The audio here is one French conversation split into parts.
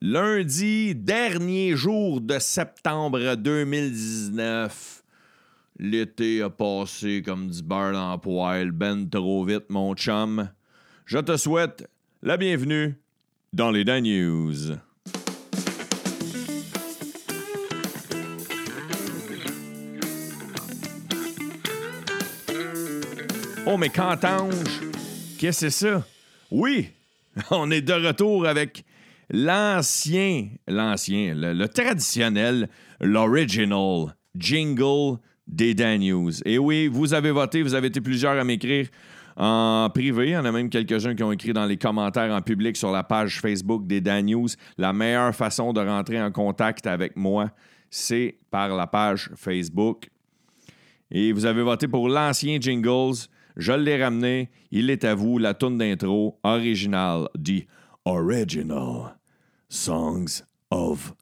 Lundi, dernier jour de septembre 2019. L'été a passé comme du beurre dans le poêle, ben trop vite, mon chum. Je te souhaite la bienvenue dans les Dan News. Oh, mais qu'entends Qu'est-ce que c'est ça? Oui, on est de retour avec l'ancien, l'ancien, le, traditionnel, l'original jingle des Dan News. Et oui, vous avez voté, vous avez été plusieurs à m'écrire en privé. Il y en a même quelques-uns qui ont écrit dans les commentaires en public sur la page Facebook des Dan News. La meilleure façon de rentrer en contact avec moi, c'est par la page Facebook. Et vous avez voté pour l'ancien Jingles. Je l'ai ramené. Il est à vous, la tourne d'intro originale dit Original Songs of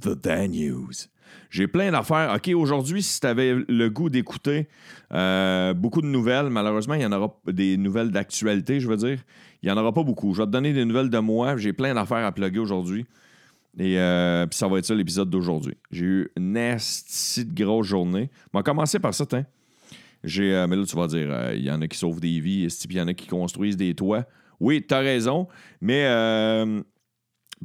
the Dan News. J'ai plein d'affaires. OK, aujourd'hui, si tu avais le goût d'écouter euh, beaucoup de nouvelles, malheureusement, il y en aura des nouvelles d'actualité, je veux dire. Il n'y en aura pas beaucoup. Je vais te donner des nouvelles de moi. J'ai plein d'affaires à plugger aujourd'hui. Et euh, puis ça va être ça l'épisode d'aujourd'hui. J'ai eu une esti de grosse journée. On va commencer par ça, tiens. J'ai, euh, mais là, tu vas dire, il y en a qui sauvent des vies, il y en a qui construisent des toits. Oui, tu as raison, mais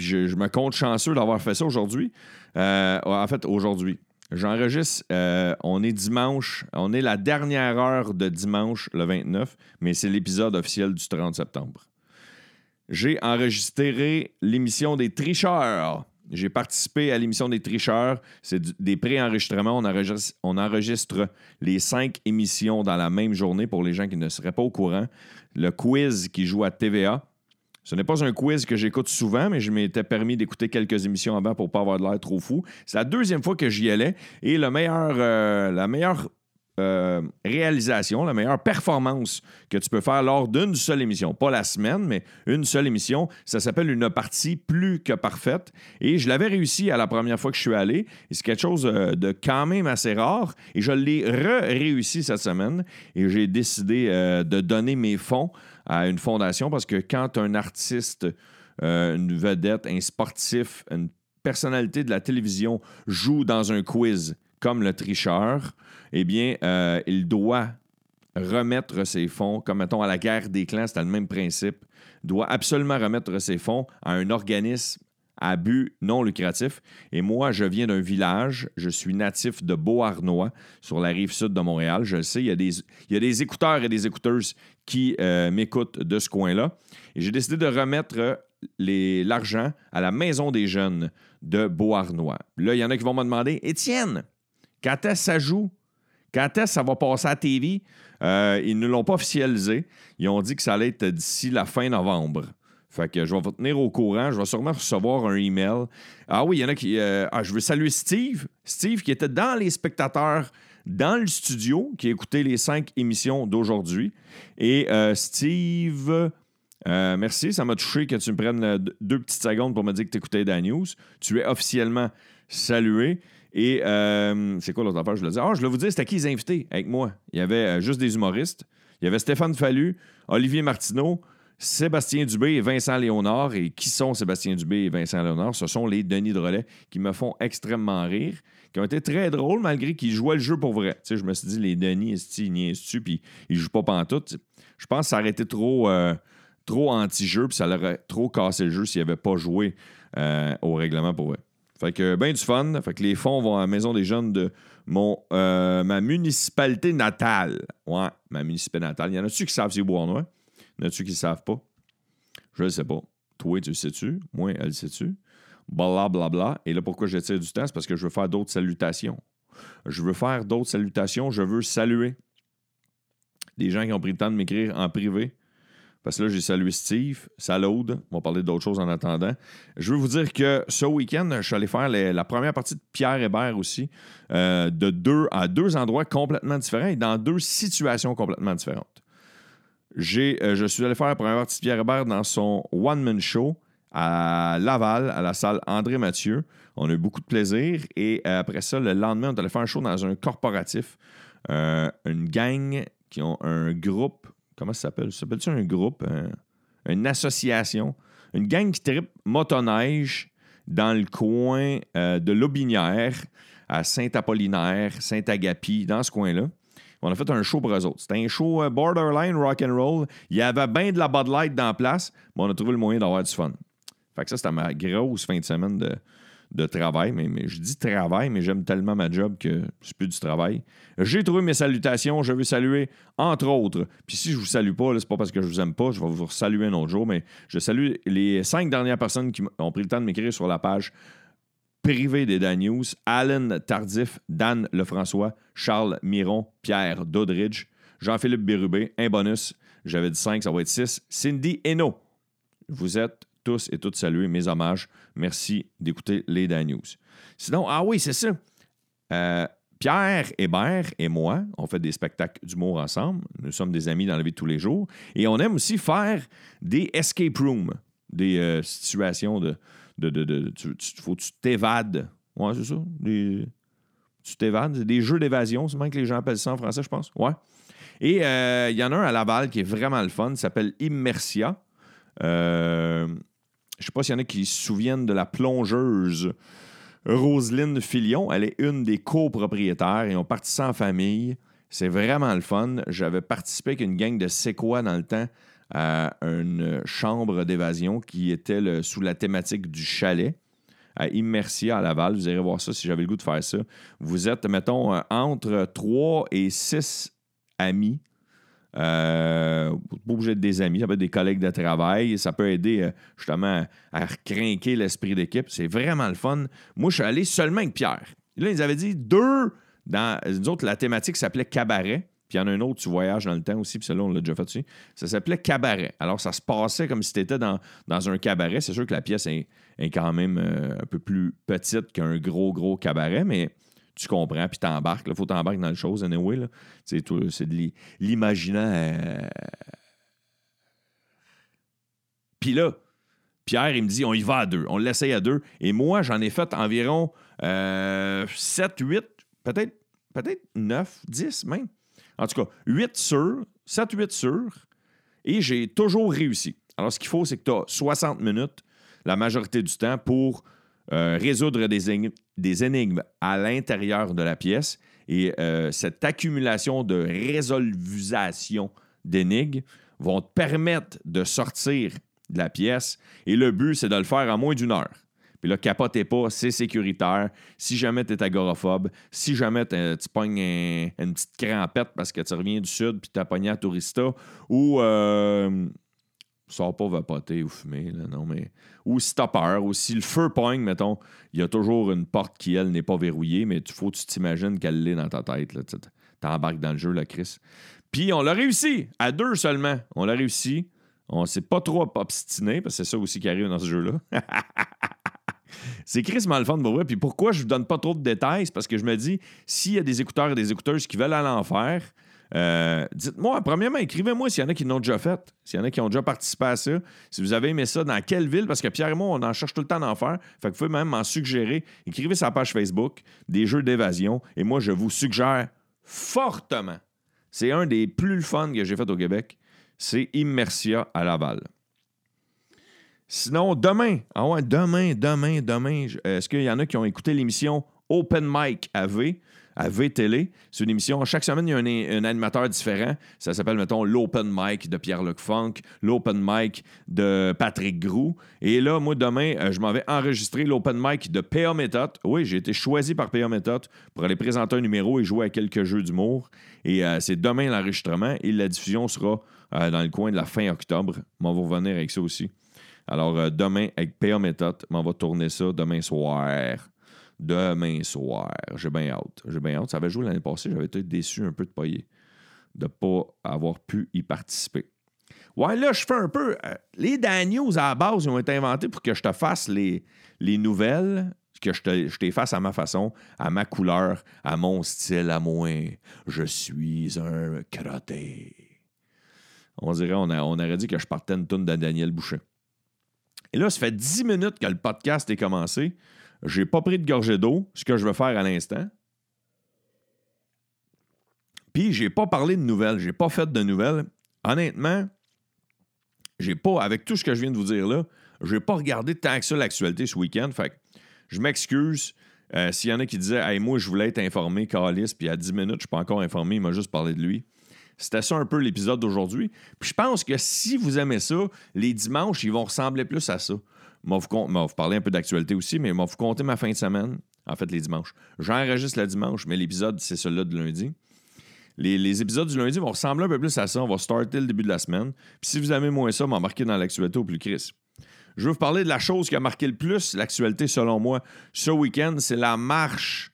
je, je me compte chanceux d'avoir fait ça aujourd'hui. Euh, en fait, aujourd'hui. J'enregistre, euh, on est dimanche, on est la dernière heure de dimanche, le 29, mais c'est l'épisode officiel du 30 septembre. J'ai enregistré l'émission des tricheurs. J'ai participé à l'émission des tricheurs. C'est des pré-enregistrements. On enregistre, on enregistre les cinq émissions dans la même journée pour les gens qui ne seraient pas au courant. Le quiz qui joue à TVA. Ce n'est pas un quiz que j'écoute souvent, mais je m'étais permis d'écouter quelques émissions avant pour pas avoir de l'air trop fou. C'est la deuxième fois que j'y allais et euh, la meilleure euh, réalisation, la meilleure performance que tu peux faire lors d'une seule émission. Pas la semaine, mais une seule émission. Ça s'appelle une partie plus que parfaite. Et je l'avais réussi à la première fois que je suis allé. C'est quelque chose euh, de quand même assez rare. Et je l'ai re-réussi cette semaine. Et j'ai décidé de donner mes fonds à une fondation parce que quand un artiste, euh, une vedette, un sportif, une personnalité de la télévision joue dans un quiz comme le tricheur, eh bien, euh, il doit remettre ses fonds, comme mettons à la guerre des clans, c'était le même principe, doit absolument remettre ses fonds à un organisme à but non lucratif. Et moi, je viens d'un village, je suis natif de Beauharnois, sur la rive sud de Montréal. Je le sais, il y a des, il y des écouteurs et des écouteuses qui euh, m'écoutent de ce coin-là. Et j'ai décidé de remettre les- l'argent à la Maison des jeunes de Beauharnois. Là, il y en a qui vont me demander, Étienne, quand est-ce que ça joue? Quand est-ce que ça va passer à TV? Euh, ils ne l'ont pas officialisé. Ils ont dit que ça allait être d'ici la fin novembre. Fait que je vais vous tenir au courant. Je vais sûrement recevoir un email. Ah oui, il y en a qui. euh, ah, je veux saluer Steve. Steve qui était dans les spectateurs dans le studio, qui a écouté les cinq émissions d'aujourd'hui. Et euh, Steve. euh, merci, ça m'a touché que tu me prennes deux- petites secondes pour me dire que tu écoutais Dan News. Tu es officiellement salué. Et c'est quoi l'autre affaire? Je le dis. Ah, je voulais vous dire, c'était qui les invités? Avec moi? Il y avait juste des humoristes. Il y avait Stéphane Fallu, Olivier Martineau, Sébastien Dubé et Vincent Léonard. Et qui sont Sébastien Dubé et Vincent Léonard? Ce sont les Denis de Relais qui me font extrêmement rire, qui ont été très drôles malgré qu'ils jouaient le jeu pour vrai. Je me suis dit, les Denis, ils niaisent-tu, puis ils jouent pas pantoute. Je pense que ça aurait été trop, euh, trop anti-jeu, puis ça leur aurait trop cassé le jeu s'ils n'avaient pas joué euh, au règlement pour vrai. Fait que ben du fun. Fait que les fonds vont à la Maison des Jeunes de mon, euh, ma municipalité natale. Ouais, ma municipalité natale. Y en a-tu qui savent c'est Bois-Noir? Y en a-tu qui ne savent pas? Je le sais pas. Toi, tu le sais-tu? Moi, elle le sait-tu? Blablabla. Bla, bla. Et là, pourquoi je tire du temps? C'est parce que je veux faire d'autres salutations. Je veux faire d'autres salutations. Je veux saluer des gens qui ont pris le temps de m'écrire en privé. Parce que là, j'ai salué Steve, Salaude. On va parler d'autres choses en attendant. Je veux vous dire que ce week-end, je suis allé faire la première partie de Pierre Hébert aussi, euh, de deux, à deux endroits complètement différents et dans deux situations complètement différentes. Euh, je suis allé faire la première partie Pierre Hébert dans son one-man show à Laval, à la salle André Mathieu. On a eu beaucoup de plaisir. Et euh, après ça, le lendemain, on est allé faire un show dans un corporatif. Euh, une gang qui ont un groupe. Comment ça s'appelle? Ça s'appelle-tu un groupe? Un- une association? Une gang qui tripe motoneige, dans le coin de Lobinière, à Saint-Apollinaire, Saint-Agapi, dans ce coin-là. On a fait un show pour eux autres. C'était un show euh, borderline rock and roll. Il y avait bien de la Bud Light dans la place, mais on a trouvé le moyen d'avoir du fun. Fait que ça, c'était ma grosse fin de semaine de, travail. Mais, mais, je dis travail, mais j'aime tellement ma job que c'est plus du travail. J'ai trouvé mes salutations. Je veux saluer, entre autres. Puis si je vous salue pas, c'est pas parce que je vous aime pas. Je vais vous saluer un autre jour. Mais je salue les cinq dernières personnes qui ont pris le temps de m'écrire sur la page privée des Dan News. Alan Tardif, Dan Lefrançois, Charles Miron, Pierre Dodridge, Jean-Philippe Bérubé, un bonus. J'avais dit 5, ça va être 6. Cindy Hainaut. Vous êtes tous et toutes salués. Mes hommages. Merci d'écouter les Dan News. Sinon, ah oui, c'est ça. Euh, Pierre Hébert et moi, on fait des spectacles d'humour ensemble. Nous sommes des amis dans la vie de tous les jours. Et on aime aussi faire des escape rooms, des euh, situations de. Tu, tu, faut que tu t'évades. Ouais, c'est ça. Tu t'évades. Des jeux d'évasion, c'est même que les gens appellent ça en français, je pense. Ouais. Et il euh, y en a un à Laval qui est vraiment le fun. Il s'appelle Immersia. Euh, je ne sais pas s'il y en a qui se souviennent de la plongeuse Roselyne Filion. Elle est une des copropriétaires et on partit ça en famille. C'est vraiment le fun. J'avais participé avec une gang de Séquois dans le temps à une chambre d'évasion qui était sous la thématique du chalet à Immersia à Laval. Vous irez voir ça si j'avais le goût de faire ça. Vous êtes, mettons, entre 3 et 6 amis euh, pas obligé d'être des amis, ça peut être des collègues de travail. Ça peut aider euh, justement à recrinquer l'esprit d'équipe. C'est vraiment le fun. Moi, je suis allé seulement avec Pierre. Là, ils avaient dit deux. Dans, nous autres, la thématique s'appelait cabaret. Puis il y en a un autre, tu voyages dans le temps aussi, puis celle-là, on l'a déjà fait dessus. Ça s'appelait Cabaret. Alors, ça se passait comme si tu étais dans, dans un cabaret. C'est sûr que la pièce est, quand même euh, un peu plus petite qu'un gros, gros cabaret, mais tu comprends, puis t'embarques. Il faut t'embarquer dans les choses, anyway. C'est de l'imaginaire. Puis là, Pierre, il me dit, on y va à deux. On l'essaye à deux. Et moi, j'en ai fait environ 7, euh, 8, peut-être peut-être 9, 10 même. En tout cas, 8 sur, 7, 8 sur. Et j'ai toujours réussi. Alors, ce qu'il faut, c'est que tu as 60 minutes la majorité du temps pour euh, résoudre des, énigmes à l'intérieur de la pièce. Et euh, cette accumulation de résolution d'énigmes vont te permettre de sortir de la pièce. Et le but, c'est de le faire en moins d'une heure. Puis là, capotez pas, c'est sécuritaire. Si jamais tu es agoraphobe, si jamais tu pognes une petite crampette parce que tu reviens du sud puis tu as pogné à Tourista, ou euh, sors pas vapoter ou fumer, là, non, mais. Ou si t'as peur, ou si le feu pogne, mettons, il y a toujours une porte qui, elle, n'est pas verrouillée, mais il faut tu t'imagines qu'elle l'est dans ta tête, là, t'embarques dans le jeu, la Chris. Puis on l'a réussi, à deux seulement. On l'a réussi. On s'est pas trop obstiné, parce que c'est ça aussi qui arrive dans ce jeu-là. c'est Chris mal fun pour vrai. Puis pourquoi je vous donne pas trop de détails? Parce que je me dis, s'il y a des écouteurs et des écouteuses qui veulent aller en faire, euh, dites-moi, premièrement, écrivez-moi s'il y en a qui l'ont déjà fait, s'il y en a qui ont déjà participé à ça, si vous avez aimé ça, dans quelle ville, parce que Pierre et moi, on en cherche tout le temps d'en faire. Fait que vous pouvez même m'en suggérer. Écrivez la page Facebook des jeux d'évasion et moi, je vous suggère fortement. C'est un des plus fun que j'ai fait au Québec. C'est Immersia à Laval. Sinon, demain, ah ouais, demain, demain, demain, est-ce qu'il y en a qui ont écouté l'émission Open Mic AV? à VTL. C'est une émission. Chaque semaine, il y a un, animateur différent. Ça s'appelle, mettons, l'Open Mic de Pierre-Luc Funk, l'Open Mic de Patrick Grou. Et là, moi, demain, euh, je m'en vais enregistrer l'Open Mic de PA Méthode. Oui, j'ai été choisi par PA Méthode pour aller présenter un numéro et jouer à quelques jeux d'humour. Et euh, c'est demain l'enregistrement et la diffusion sera euh, dans le coin de la fin octobre. On va revenir avec ça aussi. Alors, demain, avec PA Méthode, on va tourner ça demain soir demain soir. J'ai bien hâte. J'ai bien hâte. Ça avait joué l'année passée. J'avais été déçu un peu de ne de pas avoir pu y participer. Ouais, là, je fais un peu. Euh, les Daniels, à la base, ils ont été inventés pour que je te fasse les, les nouvelles, que je, te, je fasse à ma façon, à ma couleur, à mon style, à moi. Je suis un crotté. On dirait, on, a, on aurait dit que je partais une tonne de Daniel Boucher. Et là, ça fait 10 minutes que le podcast est commencé. J'ai pas pris de gorgée d'eau, ce que je veux faire à l'instant. Puis j'ai pas parlé de nouvelles, j'ai pas fait de nouvelles. Honnêtement, j'ai pas, avec tout ce que je viens de vous dire là, Je n'ai pas regardé tant que ça l'actualité ce week-end. Fait que je m'excuse. Euh, s'il y en a qui disaient Hey, moi, je voulais être informé, Calis, puis à 10 minutes, je suis pas encore informé, il m'a juste parlé de lui. C'était ça un peu l'épisode d'aujourd'hui. Puis je pense que si vous aimez ça, les dimanches, ils vont ressembler plus à ça. Je vais vous, parler un peu d'actualité aussi, mais vais vous compter ma fin de semaine, en fait, les dimanches. J'enregistre le dimanche, mais l'épisode, c'est celui-là de lundi. Les, épisodes du lundi vont ressembler un peu plus à ça. On va starter le début de la semaine. Puis si vous aimez moins ça, m'embarquer dans l'actualité au plus Chris. Je veux vous parler de la chose qui a marqué le plus l'actualité, selon moi, ce week-end. C'est la marche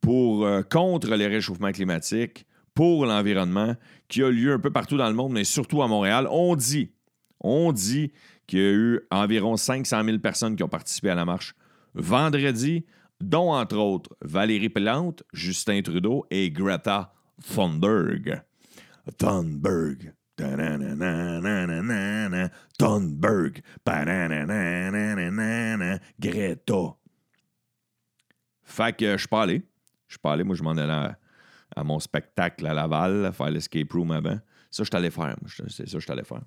pour, euh, contre les réchauffements climatiques, pour l'environnement, qui a lieu un peu partout dans le monde, mais surtout à Montréal. On dit, on dit qu'il y a eu environ 500 000 personnes qui ont participé à la marche vendredi, dont entre autres Valérie Plante, Justin Trudeau et Greta Thunberg. Thunberg. Thunberg. Greta. Fait que je suis pas allé. Je suis pas allé. Moi, je m'en allais à, mon spectacle à Laval, faire l'escape room avant. Ça, je t'allais faire. C'est ça je t'allais faire.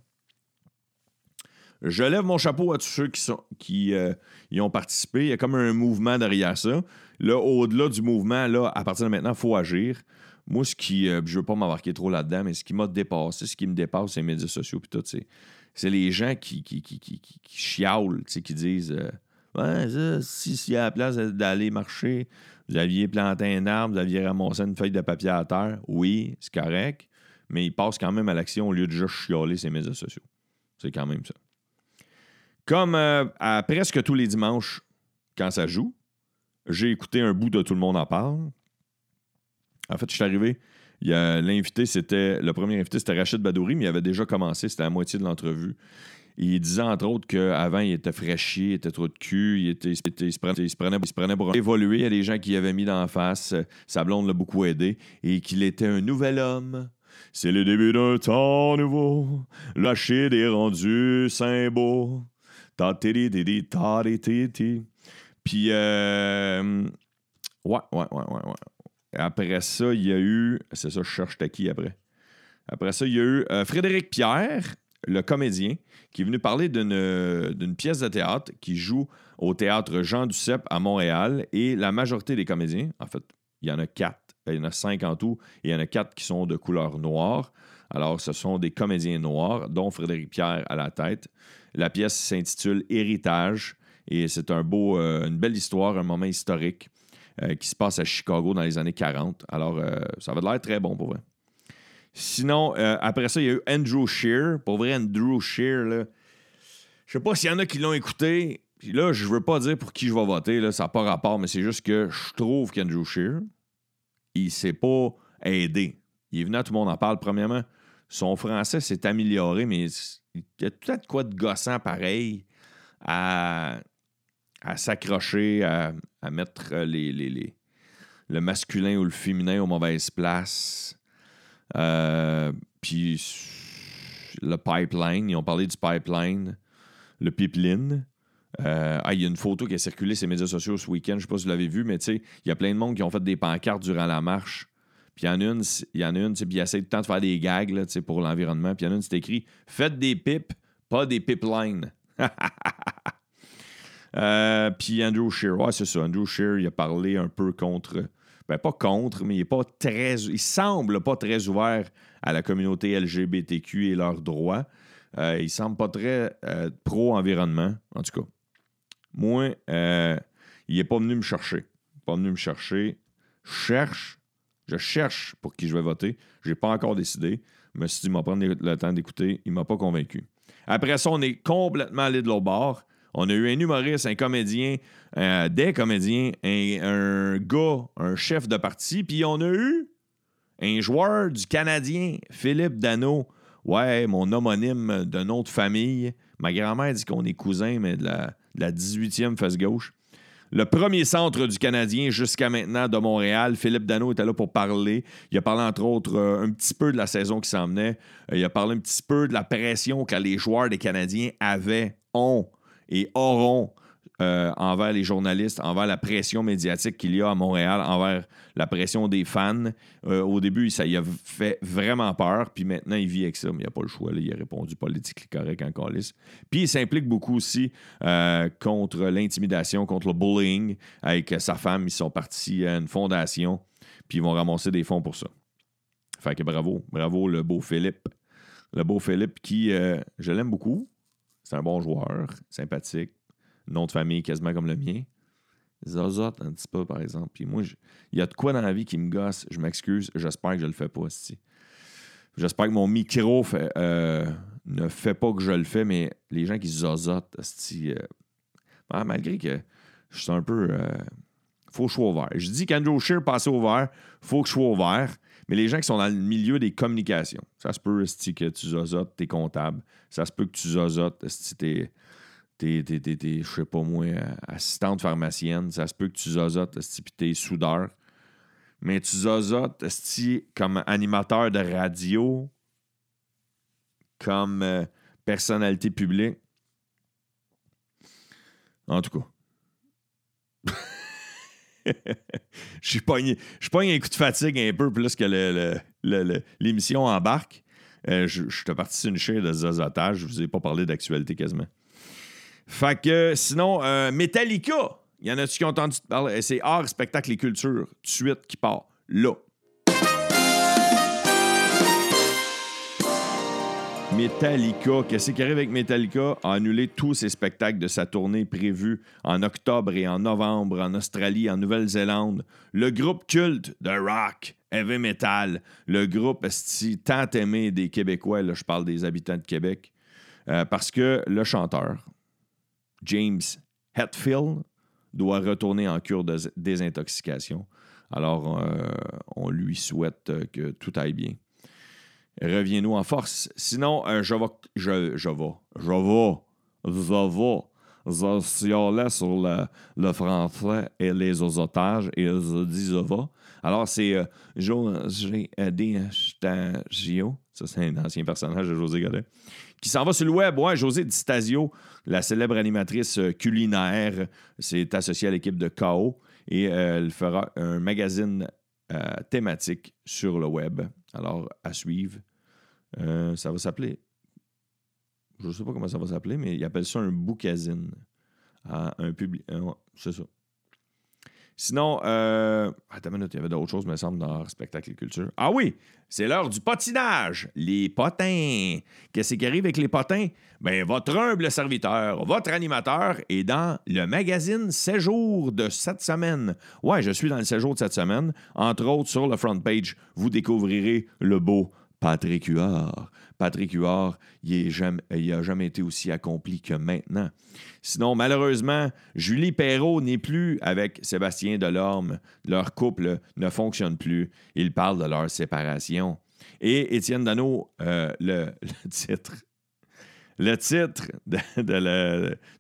Je lève mon chapeau à tous ceux qui, sont, qui euh, y ont participé. Il y a comme un mouvement derrière ça. Là, au-delà du mouvement, là, à partir de maintenant, il faut agir. Moi, ce qui. Euh, je veux pas m'embarquer trop là-dedans, mais ce qui m'a dépassé, ce qui me dépasse, c'est les médias sociaux puis tout, c'est les gens qui, qui, qui, qui, qui qui disent euh, Ouais, ça, si, si à la place d'aller marcher, vous aviez planté un arbre, vous aviez ramassé une feuille de papier à terre, oui, c'est correct, mais ils passent quand même à l'action au lieu de juste chialer ces médias sociaux. C'est quand même ça. Comme euh, à presque tous les dimanches, quand ça joue, j'ai écouté un bout de Tout le monde en parle. En fait, je suis arrivé. L'invité, c'était. Le premier invité, c'était Rachid Badouri, mais il avait déjà commencé, c'était la moitié de l'entrevue. Il disait entre autres qu'avant, il était fraîchier, il était trop de cul, il, était, il, se prenait, il, se prenait, pour évoluer. Il y a des gens qui avaient mis d'en face. Sa blonde l'a beaucoup aidé et qu'il était un nouvel homme. C'est le début d'un temps nouveau. Lâcher des rendus symboles. Puis, euh, ouais, ouais, ouais, ouais, ouais. Après ça, il y a eu. C'est ça, je cherche qui après? Après ça, il y a eu euh, Frédéric Pierre, le comédien, qui est venu parler d'une pièce de théâtre qui joue au théâtre Jean Duceppe à Montréal. Et la majorité des comédiens, en fait, il y en a quatre. Il y en a cinq en tout, et il y en a quatre qui sont de couleur noire. Alors, ce sont des comédiens noirs, dont Frédéric Pierre à la tête. La pièce s'intitule Héritage, et c'est un euh, une belle histoire, un moment historique. Euh, qui se passe à Chicago dans les années 40. Alors, euh, ça va l'air très bon pour vrai. Sinon, euh, après ça, il y a eu Andrew Shear. Pour vrai, Andrew Shear, là, je sais pas s'il y en a qui l'ont écouté. Puis là, je veux pas dire pour qui je vais voter, là, ça n'a pas rapport, mais c'est juste que je trouve qu'Andrew Shear, il s'est pas aidé. Il est venu à tout le monde en parle. Premièrement, son français s'est amélioré, mais il y a peut-être quoi de gossant pareil à à s'accrocher, à, mettre les, les, le masculin ou le féminin aux mauvaises places. Euh, puis le pipeline, ils ont parlé du pipeline, le pipeline. Ah, il y a une photo qui a circulé sur les médias sociaux ce week-end, je ne sais pas si vous l'avez vu, mais il y a plein de monde qui ont fait des pancartes durant la marche. Puis il y en a une, il y en puis ils essaient tout le temps de faire des gags là, pour l'environnement. Puis il y en a une, c'est écrit Faites des pipes, pas des pipelines. Euh, puis Andrew Shear, ouais, c'est ça. Andrew Shear, il a parlé un peu contre. Ben, pas contre, mais il est pas très. Il semble pas très ouvert à la communauté LGBTQ et leurs droits. Euh, il semble pas très euh, pro-environnement, en tout cas. Moi, il n'est pas venu me chercher. Pas venu me chercher. Je cherche. Je cherche pour qui je vais voter. Je n'ai pas encore décidé. Je me suis dit, il m'a prendre le temps d'écouter. Il m'a pas convaincu. Après ça, on est complètement allé de l'autre bord. On a eu un humoriste, un comédien, euh, des comédiens, un, gars, un chef de parti, puis on a eu un joueur du Canadien, Philippe Dano. Ouais, mon homonyme de de famille. Ma grand-mère dit qu'on est cousins, mais de la, 18e face gauche. Le premier centre du Canadien jusqu'à maintenant de Montréal, Philippe Dano était là pour parler. Il a parlé entre autres euh, un petit peu de la saison qui s'en venait. Euh, il a parlé un petit peu de la pression que les joueurs des Canadiens avaient, ont et auront euh, envers les journalistes, envers la pression médiatique qu'il y a à Montréal, envers la pression des fans. Euh, au début, ça lui a fait vraiment peur, puis maintenant, il vit avec ça, mais il n'a pas le choix. Il a répondu politique correct en calice. Puis il s'implique beaucoup aussi euh, contre l'intimidation, contre le bullying. Avec sa femme, ils sont partis à une fondation, puis ils vont ramasser des fonds pour ça. Fait que bravo, bravo le beau Philippe. Le beau Philippe qui, je l'aime beaucoup. C'est un bon joueur, sympathique nom de famille quasiment comme le mien. Zozote un petit peu, par exemple. Puis moi, il y a de quoi dans la vie qui me gosse. Je m'excuse. J'espère que je le fais pas, J'espère que mon micro euh, ne fait pas que je le fais, mais les gens qui zozotent, euh, ah, malgré que je suis un peu. Euh, faut que je sois ouvert. Je dis qu'Andrew Shear passait au vert, faut que je sois ouvert. Mais les gens qui sont dans le milieu des communications, ça se peut que tu zozotes, t'es comptable. Ça se peut que tu zozotes, t'es t'es, je sais pas moi, assistante pharmacienne, ça se peut que tu zozotes, puis t'es soudeur. Mais tu zozotes, comme animateur de radio, comme euh, personnalité publique. En tout cas. Je suis pogné, un coup de fatigue un peu plus que l'émission embarque. Euh, je, suis parti sur une chaîne de zozotage. Je vous ai pas parlé d'actualité quasiment. Fait que sinon, euh, Metallica, il y en a-tu qui ont entendu parler? C'est art, spectacle et culture, de suite, qui part là. Metallica, qu'est-ce qui arrive avec Metallica? A annulé tous ses spectacles de sa tournée prévue en octobre et en novembre en Australie, en Nouvelle-Zélande. Le groupe culte de rock, heavy metal, le groupe tant aimé des Québécois, là, je parle des habitants de Québec, euh, parce que le chanteur, James Hetfield doit retourner en cure de désintoxication. Alors, euh, on lui souhaite que tout aille bien. Reviens-nous en force. Sinon, euh, je vais. Je, je vais. Je vais. Je vais. Sur le, le, français et les otages et je dis. Alors, c'est euh, José Stagio. Ça, c'est un ancien personnage de José Godet qui s'en va sur le web. Ouais, José Di Stasio, la célèbre animatrice euh, culinaire, s'est associée à l'équipe de KO et euh, elle fera un magazine euh, thématique sur le web. Alors, à suivre. Ça va s'appeler. Je ne sais pas comment ça va s'appeler, mais il appelle ça un bookazine. un public. c'est ça. Sinon, euh, attends une minute, il y avait d'autres choses, me semble, dans spectacle et culture. Ah oui, c'est l'heure du potinage. Les potins. Qu'est-ce qui arrive avec les potins? Ben, votre humble serviteur, votre animateur est dans le magazine Séjour de cette semaine. Ouais, je suis dans le séjour de cette semaine. Entre autres, sur le front page, vous découvrirez le beau Patrick Huard. Patrick Huard, il n'a jamais été aussi accompli que maintenant. Sinon, malheureusement, Julie Perrault n'est plus avec Sébastien Delorme. Leur couple ne fonctionne plus. Ils parlent de leur séparation. Et Étienne Dano, euh, le, titre. Le titre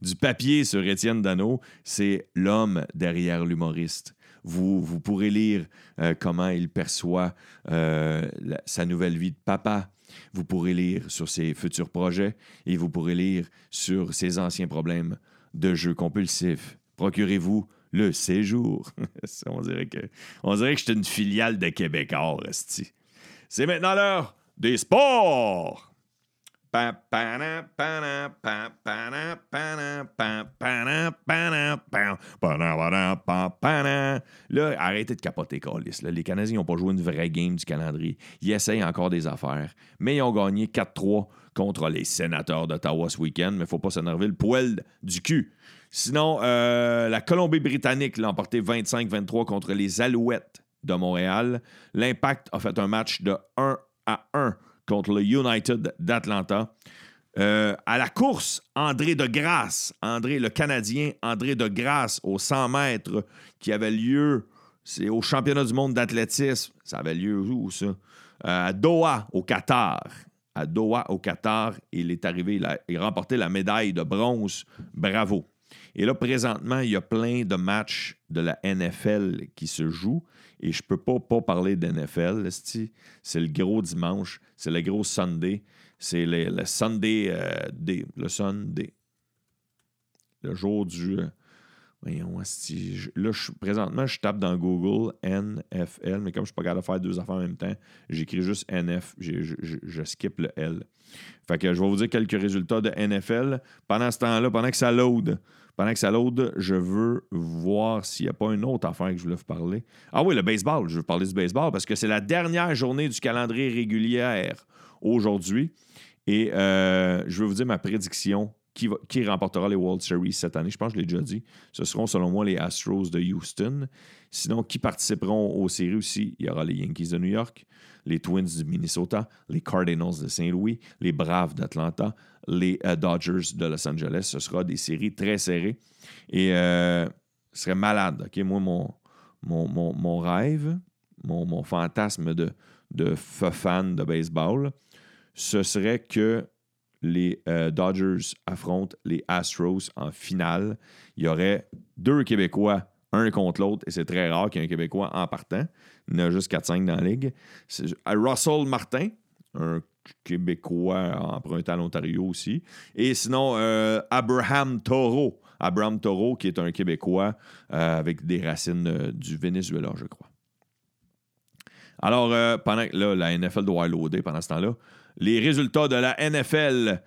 du papier sur Étienne Dano, c'est L'homme derrière l'humoriste. Vous, pourrez lire euh, comment il perçoit euh, sa nouvelle vie de papa, vous pourrez lire sur ses futurs projets et vous pourrez lire sur ses anciens problèmes de jeux compulsifs. Procurez-vous le séjour. on, dirait que, on je une filiale de Québécois, C'est maintenant l'heure des sports! Là, arrêtez de capoter, Calis. Les Canadiens n'ont pas joué une vraie game du calendrier. Ils essayent encore des affaires. Mais ils ont gagné 4-3 contre les sénateurs d'Ottawa ce week-end. Mais il ne faut pas s'énerver le poil du cul. Sinon, euh, la Colombie-Britannique l'a emporté 25-23 contre les Alouettes de Montréal. L'Impact a fait un match de 1 à 1 contre le United d'Atlanta. Euh, à la course, André de Grasse, André le Canadien, André de Grasse au 100 mètres qui avait lieu, c'est au championnat du monde d'athlétisme. Ça avait lieu où ça? Euh, à Doha, au Qatar. À Doha, au Qatar, il est arrivé, il a remporté la médaille de bronze. Bravo. Et là, présentement, il y a plein de matchs de la NFL qui se jouent. Et je ne peux pas, pas parler d'NFL. C'est le gros dimanche. C'est le gros Sunday. C'est le, Sunday euh, le Sunday. Le jour du. Euh, Voyons, je- là, je- présentement, je tape dans Google NFL, mais comme je suis pas capable de faire deux affaires en même temps, j'écris juste NF, je- je skip le L. Fait que je vais vous dire quelques résultats de NFL. Pendant ce temps-là, pendant que ça load, pendant que ça load, je veux voir s'il n'y a pas une autre affaire que je voulais vous parler. Ah oui, le baseball. Je veux parler du baseball parce que c'est la dernière journée du calendrier régulière aujourd'hui. Et euh, je vais vous dire ma prédiction. Qui remportera les World Series cette année? Je pense que je l'ai déjà dit. Ce seront, selon moi, les Astros de Houston. Sinon, qui participeront aux séries aussi? Il y aura les Yankees de New York, les Twins du Minnesota, les Cardinals de Saint-Louis, les Braves d'Atlanta, les euh, Dodgers de Los Angeles. Ce sera des séries très serrées. Et euh, ce serait malade. Moi, mon, mon, mon- mon rêve, mon, mon fantasme de, de fan de baseball, ce serait que les euh, Dodgers affrontent les Astros en finale. Il y aurait deux Québécois, un contre l'autre, et c'est très rare qu'il y ait un Québécois en partant. Il y en a juste 4-5 dans la ligue. Russell Martin, un Québécois emprunté à l'Ontario aussi. Et sinon, euh, Abraham Toro. Abraham Toro, qui est un Québécois euh, avec des racines euh, du Venezuela, je crois. Alors, pendant là, la NFL doit loader pendant ce temps-là, les résultats de la NFL.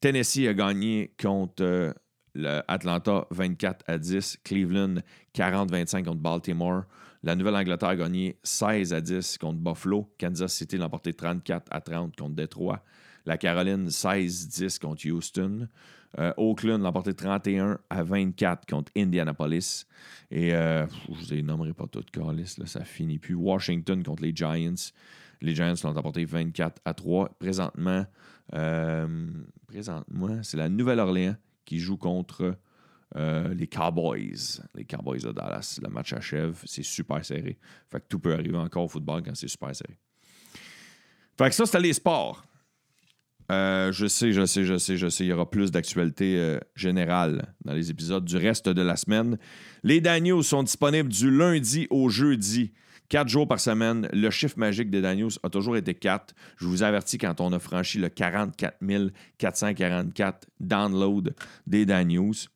Tennessee a gagné contre le Atlanta 24 à 10. Cleveland 40-25 contre Baltimore. La Nouvelle-Angleterre a gagné 16 à 10 contre Buffalo. Kansas City l'a emporté 34 à 30 contre Detroit. La Caroline 16-10 contre Houston. Euh, Oakland l'a emporté 31 à 24 contre Indianapolis. Et euh, je vous les nommerai pas toutes, Carlis, là, ça finit plus. Washington contre les Giants. Les Giants l'ont emporté 24 à 3. Présentement, euh, présentement c'est la Nouvelle-Orléans qui joue contre euh, les Cowboys. Les Cowboys de Dallas. Le match achève. C'est super serré. Fait que tout peut arriver encore au football quand c'est super serré. Fait que ça, c'était les sports. Euh, je sais, je sais, je sais, je sais. Il y aura plus d'actualité euh, générale dans les épisodes du reste de la semaine. Les Daniels sont disponibles du lundi au jeudi. Quatre jours par semaine. Le chiffre magique des Daniels a toujours été 4. Je vous avertis quand on a franchi le 44 444 downloads des Daniels.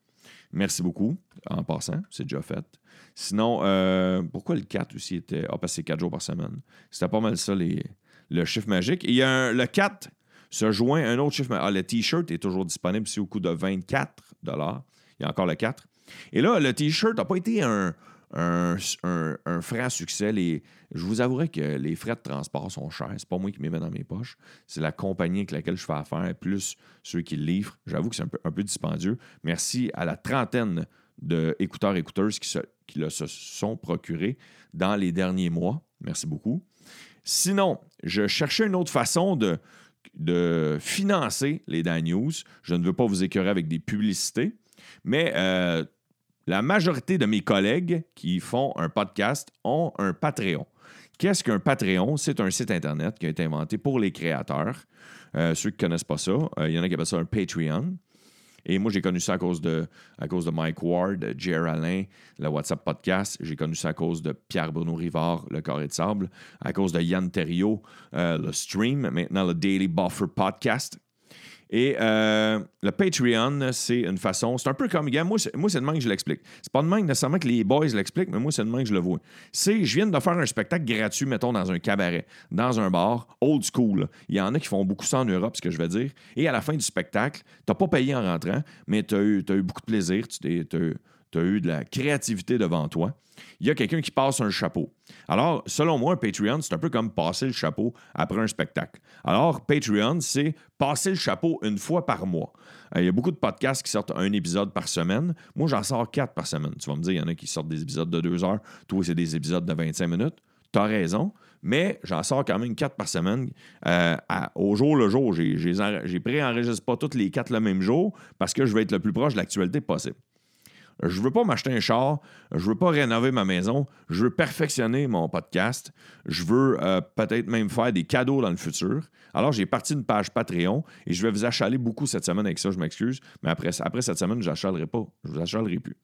Merci beaucoup. En passant, c'est déjà fait. Sinon, euh, pourquoi le 4 aussi était. Ah, parce que c'est 4 jours par semaine? C'était pas mal ça, les, le chiffre magique. Et il y a le 4 se joint un autre chiffre. Ah, le T-shirt est toujours disponible aussi au coût de 24 Il y a encore le 4. Et là, le T-shirt n'a pas été un, un, un- un franc succès. Les- je vous avouerai que les frais de transport sont chers. C'est pas moi qui me mets dans mes poches. C'est la compagnie avec laquelle je fais affaire, plus ceux qui le livrent. J'avoue que c'est un peu, dispendieux. Merci à la trentaine d'écouteurs et écouteuses qui, se, sont procurés dans les derniers mois. Merci beaucoup. Sinon, je cherchais une autre façon de, de financer les Dan News. Je ne veux pas vous écœurer avec des publicités, mais euh, la majorité de mes collègues qui font un podcast ont un Patreon. Qu'est-ce qu'un Patreon? C'est un site Internet qui a été inventé pour les créateurs. Euh, ceux qui ne connaissent pas ça, euh, il y en a qui appellent ça un Patreon. Et moi, j'ai connu ça à cause de, à cause de Mike Ward, Jer Alain, le WhatsApp Podcast. J'ai connu ça à cause de Pierre-Bruno Rivard, le Carré de Sable. À cause de Yann Terriot, euh, le Stream. Maintenant, le Daily Buffer Podcast. Et euh, le Patreon, c'est une façon. C'est un peu comme. moi, c'est, moi, c'est de même que je l'explique. C'est pas de même nécessairement que les boys l'expliquent, mais moi, c'est de même que je le vois. C'est, je viens de faire un spectacle gratuit, mettons, dans un cabaret, dans un bar, old school. Il y en a qui font beaucoup ça en Europe, ce que je veux dire. Et à la fin du spectacle, t'as pas payé en rentrant, mais tu as eu, t'as eu beaucoup de plaisir. As eu de la créativité devant toi. Il y a quelqu'un qui passe un chapeau. Alors, selon moi, Patreon, c'est un peu comme passer le chapeau après un spectacle. Alors, Patreon, c'est passer le chapeau une fois par mois. Euh, il y a beaucoup de podcasts qui sortent un épisode par semaine. Moi, j'en sors quatre par semaine. Tu vas me dire, il y en a qui sortent des épisodes de deux heures. Toi, c'est des épisodes de 25 minutes. Tu raison, mais j'en sors quand même quatre par semaine. Euh, au jour le jour, j'ai pré-enregistre pas toutes les quatre le même jour parce que je veux être le plus proche de l'actualité possible. Je veux pas m'acheter un char, je veux pas rénover ma maison, je veux perfectionner mon podcast, je veux euh, peut-être même faire des cadeaux dans le futur. Alors, j'ai parti une page Patreon et je vais vous achaler beaucoup cette semaine avec ça, je m'excuse, mais après, après cette semaine, je n'achalerai pas, je vous achalerai plus.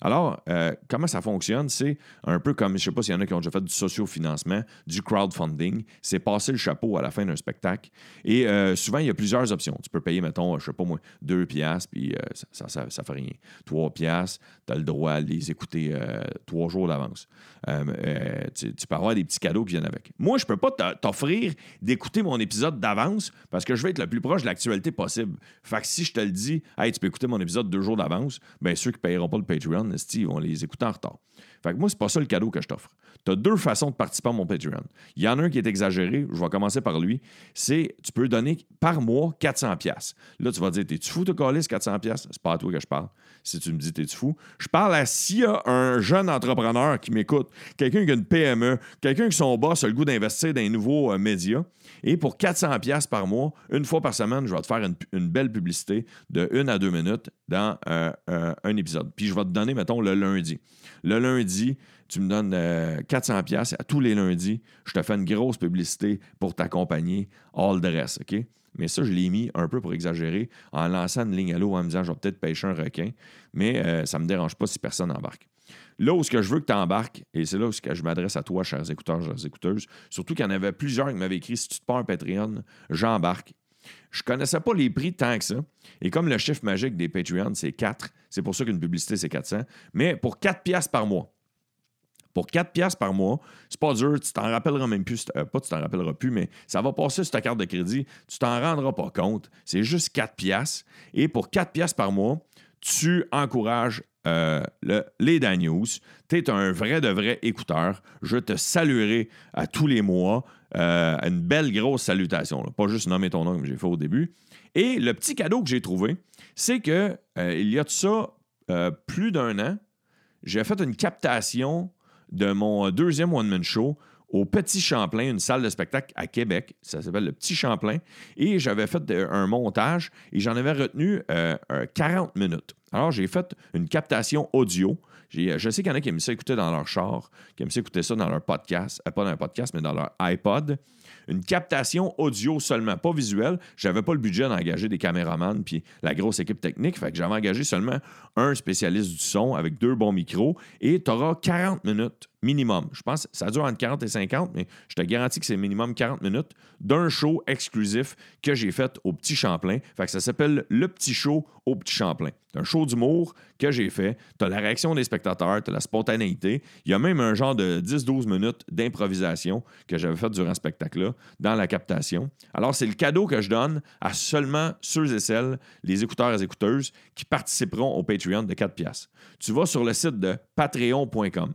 Alors, euh, comment ça fonctionne? C'est un peu comme, je ne sais pas s'il y en a qui ont déjà fait du sociofinancement, du crowdfunding. C'est passer le chapeau à la fin d'un spectacle. Et euh, souvent, il y a plusieurs options. Tu peux payer, mettons, je ne sais pas moi, 2 piastres, puis ça, ça, ça, fait rien. 3 piastres, tu as le droit à les écouter trois jours d'avance. Tu, tu, peux avoir des petits cadeaux qui viennent avec. Moi, je ne peux pas t'offrir d'écouter mon épisode d'avance parce que je vais être le plus proche de l'actualité possible. Fait que si je te le dis, hey, tu peux écouter mon épisode deux jours d'avance, bien ceux qui ne payeront pas le Patreon, vont les écouter en retard. Fait que moi, c'est pas ça le cadeau que je t'offre. Tu as deux façons de participer à mon Patreon. Il y en a un qui est exagéré, je vais commencer par lui. C'est tu peux donner par mois 400 pièces. Là, tu vas dire t'es-tu fou de coller ce 400 pièces C'est pas à toi que je parle. Si tu me dis t'es-tu fou, je parle à s'il y a un jeune entrepreneur qui m'écoute, quelqu'un qui a une PME, quelqu'un qui son boss a le goût d'investir dans les nouveaux euh, médias et pour 400 pièces par mois, une fois par semaine, je vais te faire une, belle publicité de une à deux minutes dans euh, euh, un épisode. Puis je vais te donner mettons le lundi. Le lundi, tu me donnes 400 euh, pièces à tous les lundis, je te fais une grosse publicité pour t'accompagner all dress, OK? Mais ça, je l'ai mis un peu pour exagérer en lançant une ligne à l'eau en me disant je vais peut-être pêcher un requin, mais euh, ça ne me dérange pas si personne n'embarque. Là où ce que je veux que tu embarques, et c'est là où je m'adresse à toi, chers écouteurs, chers écouteuses, surtout qu'il y en avait plusieurs qui m'avaient écrit si tu te pars un Patreon, j'embarque. Je ne connaissais pas les prix tant que ça. Et comme le chiffre magique des Patreons, c'est 4, c'est pour ça qu'une publicité, c'est 400. Mais pour 4 piastres par mois, pour 4 piastres par mois, c'est pas dur, tu t'en rappelleras même plus, euh, pas tu t'en rappelleras plus, mais ça va passer sur ta carte de crédit, tu t'en rendras pas compte. C'est juste 4 piastres. Et pour 4 piastres par mois, tu encourages euh, le, les Dan News. Tu es un vrai de vrai écouteur. Je te saluerai à tous les mois. Euh, une belle grosse salutation. Pas juste nommer ton nom comme j'ai fait au début. Et le petit cadeau que j'ai trouvé, c'est que il y a de ça plus d'un an, j'ai fait une captation de mon deuxième one-man show au Petit Champlain, une salle de spectacle à Québec. Ça s'appelle le Petit Champlain. Et j'avais fait un montage et j'en avais retenu 40 euh, minutes. Alors, j'ai fait une captation audio. Je sais qu'il y en a qui aiment ça écouter dans leur char, qui aiment ça écouter ça dans leur podcast, euh, pas dans un podcast, mais dans leur iPod une captation audio seulement, pas visuelle. J'avais pas le budget d'engager des caméramans puis la grosse équipe technique. Fait que j'avais engagé seulement un spécialiste du son avec deux bons micros et tu auras 40 minutes minimum. Je pense que ça dure entre 40 et 50, mais je te garantis que c'est minimum 40 minutes d'un show exclusif que j'ai fait au Petit Champlain. Fait que ça s'appelle Le Petit Show au Petit Champlain. C'est un show d'humour que j'ai fait. Tu as la réaction des spectateurs, tu as la spontanéité. Il y a même un genre de 10-12 minutes d'improvisation que j'avais fait durant ce spectacle-là dans la captation. Alors, c'est le cadeau que je donne à seulement ceux et celles, les écouteurs et écouteuses, qui participeront au Patreon de 4 piastres. Tu vas sur le site de patreon.com.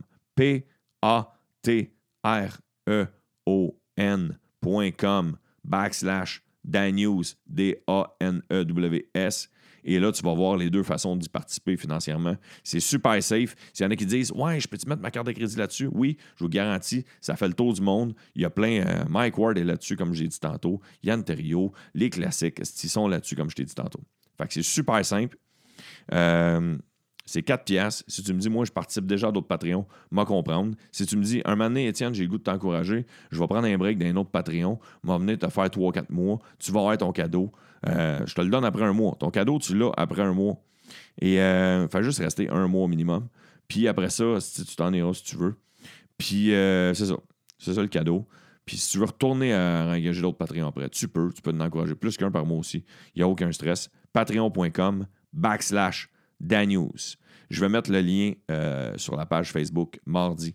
A-T-R-E-O-N.com backslash Danews, D-A-N-E-W-S. Et là, tu vas voir les deux façons d'y participer financièrement. C'est super safe. S'il y en a qui disent Ouais, je peux-tu mettre ma carte de crédit là-dessus? Oui, je vous garantis, ça fait le tour du monde. Il y a plein. Euh, Mike Ward est là-dessus, comme j'ai dit tantôt. Yann Terrio, les classiques, ils sont là-dessus, comme je t'ai dit tantôt? Fait que c'est super simple. Euh, c'est 4 piastres. Si tu me dis, moi, je participe déjà à d'autres Patreons, m'en comprendre. Si tu me dis, un moment donné, Étienne, j'ai le goût de t'encourager, je vais prendre un break d'un autre Patreon, m'en venir te faire 3-4 mois, tu vas avoir ton cadeau. Euh, je te le donne après un mois. Ton cadeau, tu l'as après un mois. Et euh, fait juste rester un mois minimum. Puis après ça, si tu t'en iras si tu veux. Puis euh, c'est ça. C'est ça le cadeau. Puis si tu veux retourner à engager d'autres Patreons après, tu peux. Tu peux t'encourager plus qu'un par mois aussi. Il n'y a aucun stress. Patreon.com backslash Daniels. Je vais mettre le lien euh, sur la page Facebook mardi.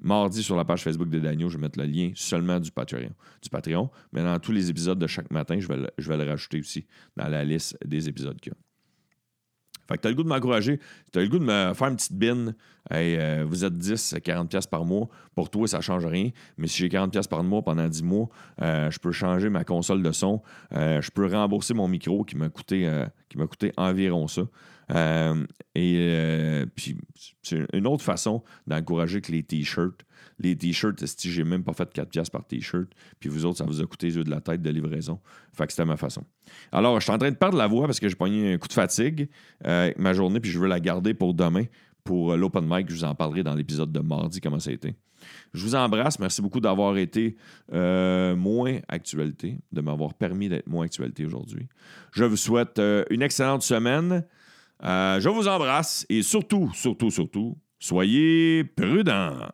Mardi, sur la page Facebook de Daniel, je vais mettre le lien seulement du Patreon. Du Patreon. Mais dans tous les épisodes de chaque matin, je vais le, je vais le rajouter aussi dans la liste des épisodes qu'il y a. Fait que tu as le goût de m'encourager, tu as le goût de me faire une petite bin. Euh, vous êtes 10, 40$ par mois. Pour toi, ça ne change rien. Mais si j'ai 40$ par mois pendant 10 mois, euh, je peux changer ma console de son. je peux rembourser mon micro qui m'a coûté, qui m'a coûté environ ça. Euh, et euh, puis, c'est une autre façon d'encourager que les t-shirts. Les t-shirts, si j'ai même pas fait 4 pièces par t-shirt, puis vous autres, ça vous a coûté les yeux de la tête de livraison. Fait que c'était ma façon. Alors, je suis en train de perdre la voix parce que j'ai pogné un coup de fatigue euh, ma journée, puis je veux la garder pour demain. Pour l'open mic, je vous en parlerai dans l'épisode de mardi, comment ça a été. Je vous embrasse. Merci beaucoup d'avoir été moins actualité, de m'avoir permis d'être moins actualité aujourd'hui. Je vous souhaite une excellente semaine. Euh, je vous embrasse et surtout, surtout, surtout, soyez prudents.